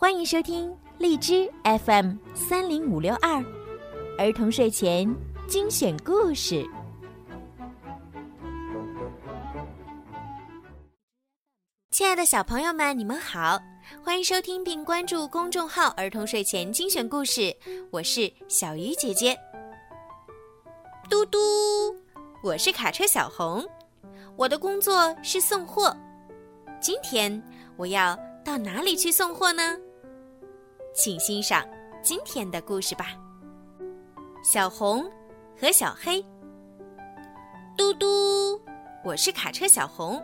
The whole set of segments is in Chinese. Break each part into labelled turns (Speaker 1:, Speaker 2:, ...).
Speaker 1: 欢迎收听荔枝 FM 三零五六二儿童睡前精选故事。亲爱的小朋友们，你们好，欢迎收听并关注公众号“儿童睡前精选故事”，我是小鱼姐姐。嘟嘟，我是卡车小红，我的工作是送货。今天我要到哪里去送货呢？请欣赏今天的故事吧。小红和小黑。嘟嘟，我是卡车小红，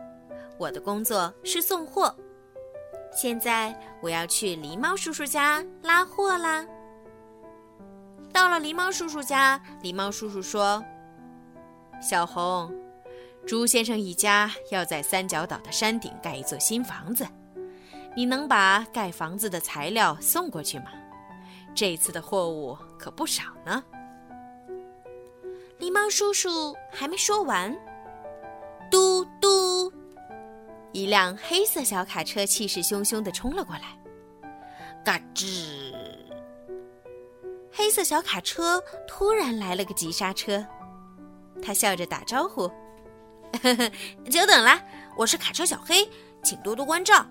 Speaker 1: 我的工作是送货。现在我要去狸猫叔叔家拉货啦。到了狸猫叔叔家，狸猫叔叔说：“小红，猪先生一家要在三角岛的山顶盖一座新房子。”你能把盖房子的材料送过去吗？这次的货物可不少呢。狸猫叔叔还没说完，嘟嘟，一辆黑色小卡车气势汹汹地冲了过来，嘎吱！黑色小卡车突然来了个急刹车，他笑着打招呼：“呵 呵久等了，我是卡车小黑，请多多关照。”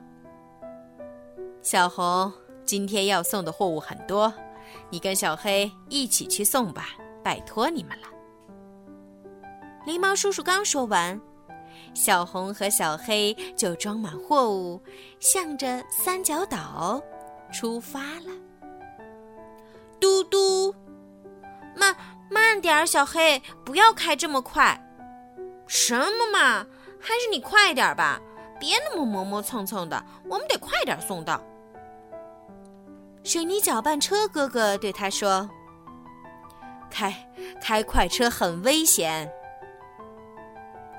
Speaker 1: 小红，今天要送的货物很多，你跟小黑一起去送吧，拜托你们了。狸猫叔叔刚说完，小红和小黑就装满货物，向着三角岛出发了。嘟嘟，慢慢点儿，小黑，不要开这么快。什么嘛，还是你快点儿吧，别那么磨磨蹭蹭的，我们得快点送到。水泥搅拌车哥哥对他说：“开开快车很危险。”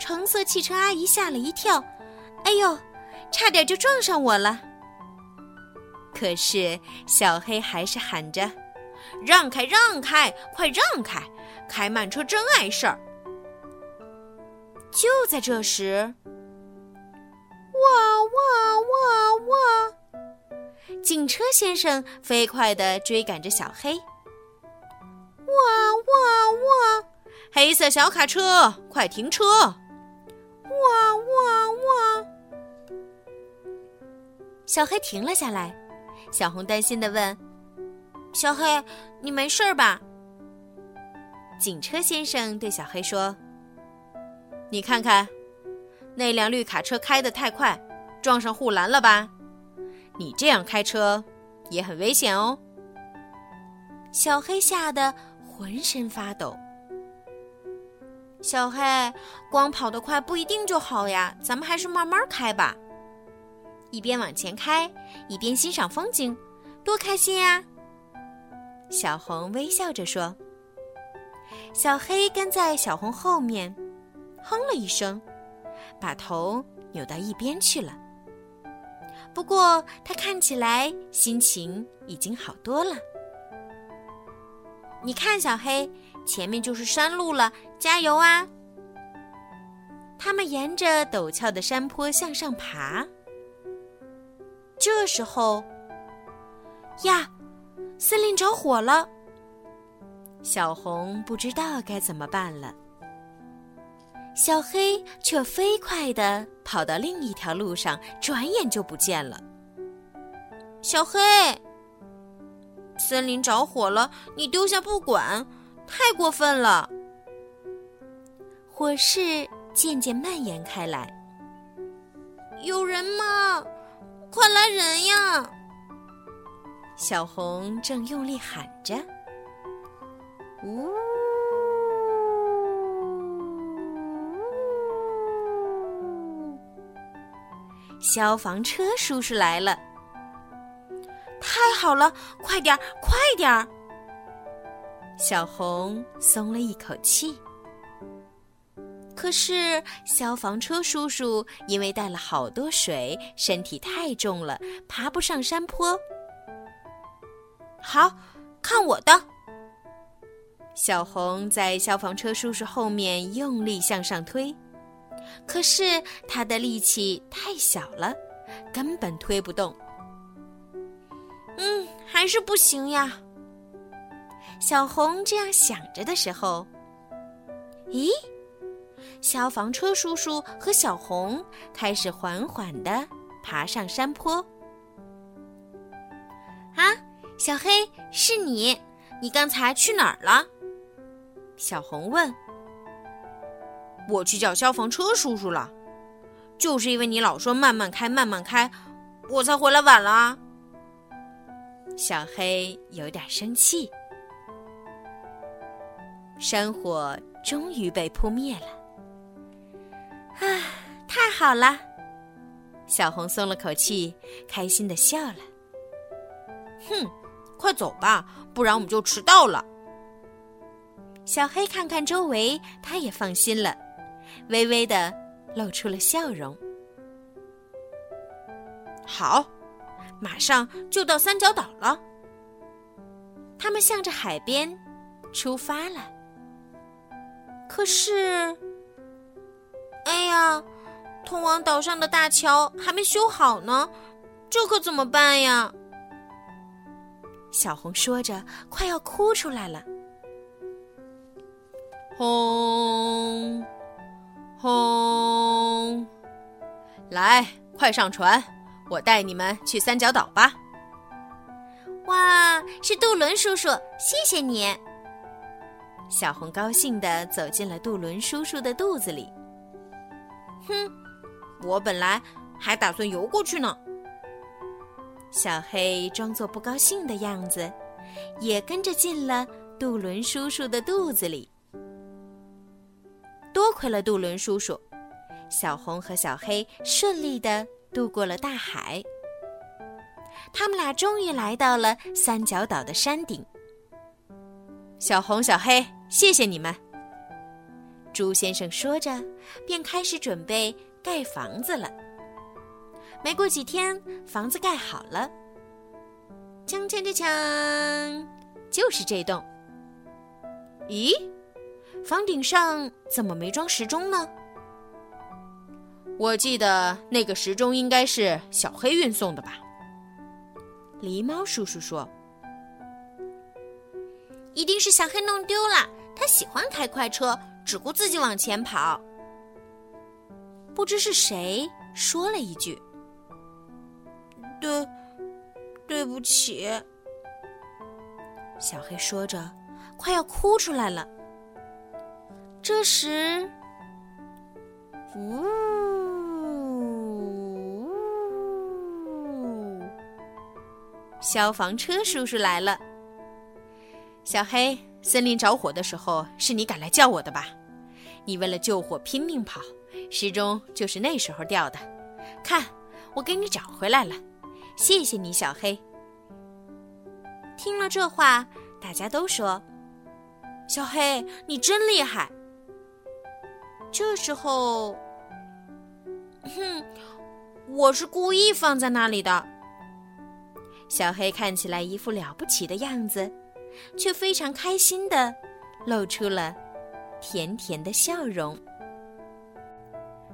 Speaker 1: 橙色汽车阿姨吓了一跳：“哎呦，差点就撞上我了！”可是小黑还是喊着：“让开，让开，快让开！开慢车真碍事儿。”就在这时，哇哇哇哇！警车先生飞快地追赶着小黑。哇哇哇！黑色小卡车，快停车！哇哇哇！小黑停了下来。小红担心地问：“小黑，你没事吧？”警车先生对小黑说：“你看看，那辆绿卡车开得太快，撞上护栏了吧？”你这样开车也很危险哦。小黑吓得浑身发抖。小黑，光跑得快不一定就好呀，咱们还是慢慢开吧。一边往前开，一边欣赏风景，多开心呀！小红微笑着说。小黑跟在小红后面，哼了一声，把头扭到一边去了。不过他看起来心情已经好多了。你看，小黑，前面就是山路了，加油啊！他们沿着陡峭的山坡向上爬。这时候，呀，森林着火了！小红不知道该怎么办了。小黑却飞快地跑到另一条路上，转眼就不见了。小黑，森林着火了，你丢下不管，太过分了！火势渐渐蔓延开来。有人吗？快来人呀！小红正用力喊着。呜。消防车叔叔来了！太好了，快点儿，快点儿！小红松了一口气。可是消防车叔叔因为带了好多水，身体太重了，爬不上山坡。好，看我的！小红在消防车叔叔后面用力向上推。可是他的力气太小了，根本推不动。嗯，还是不行呀。小红这样想着的时候，咦，消防车叔叔和小红开始缓缓的爬上山坡。啊，小黑，是你？你刚才去哪儿了？小红问。
Speaker 2: 我去叫消防车叔叔了，就是因为你老说慢慢开，慢慢开，我才回来晚了。
Speaker 1: 小黑有点生气。山火终于被扑灭了，啊，太好了！小红松了口气，开心的笑了。
Speaker 2: 哼，快走吧，不然我们就迟到了。
Speaker 1: 小黑看看周围，他也放心了，微微的露出了笑容。
Speaker 2: 好，马上就到三角岛了。
Speaker 1: 他们向着海边出发了。可是，哎呀，通往岛上的大桥还没修好呢，这可怎么办呀？小红说着，快要哭出来了。
Speaker 2: 轰，轰！来，快上船，我带你们去三角岛吧。
Speaker 1: 哇，是杜伦叔叔，谢谢你。小红高兴地走进了杜伦叔叔的肚子里。
Speaker 2: 哼，我本来还打算游过去呢。
Speaker 1: 小黑装作不高兴的样子，也跟着进了杜伦叔叔的肚子里。多亏了杜伦叔叔，小红和小黑顺利的渡过了大海。他们俩终于来到了三角岛的山顶。
Speaker 2: 小红、小黑，谢谢你们。
Speaker 1: 朱先生说着，便开始准备盖房子了。没过几天，房子盖好了。锵锵锵锵，就是这栋。
Speaker 2: 咦，房顶上怎么没装时钟呢？我记得那个时钟应该是小黑运送的吧？
Speaker 1: 狸猫叔叔说：“一定是小黑弄丢了。他喜欢开快车，只顾自己往前跑。”不知是谁说了一句。
Speaker 2: 对，对不起。
Speaker 1: 小黑说着，快要哭出来了。这时，呜，消防车叔叔来了。
Speaker 2: 小黑，森林着火的时候是你赶来叫我的吧？你为了救火拼命跑，时钟就是那时候掉的。看，我给你找回来了。谢谢你，小黑。
Speaker 1: 听了这话，大家都说：“
Speaker 2: 小黑，你真厉害。”
Speaker 1: 这时候，
Speaker 2: 哼，我是故意放在那里的。
Speaker 1: 小黑看起来一副了不起的样子，却非常开心的露出了甜甜的笑容。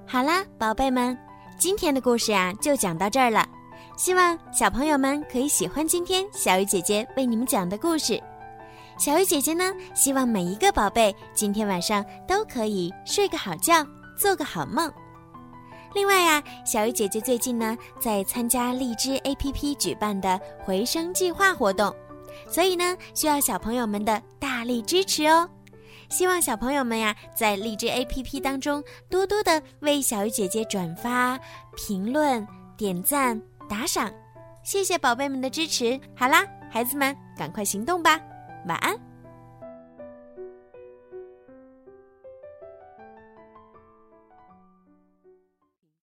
Speaker 1: 好啦，宝贝们，今天的故事呀，就讲到这儿了。希望小朋友们可以喜欢今天小鱼姐姐为你们讲的故事。小鱼姐姐呢，希望每一个宝贝今天晚上都可以睡个好觉，做个好梦。另外呀，小鱼姐姐最近呢在参加荔枝 APP 举办的回声计划活动，所以呢需要小朋友们的大力支持哦。希望小朋友们呀在荔枝 APP 当中多多的为小鱼姐姐转发、评论、点赞。打赏，谢谢宝贝们的支持。好啦，孩子们，赶快行动吧，晚安。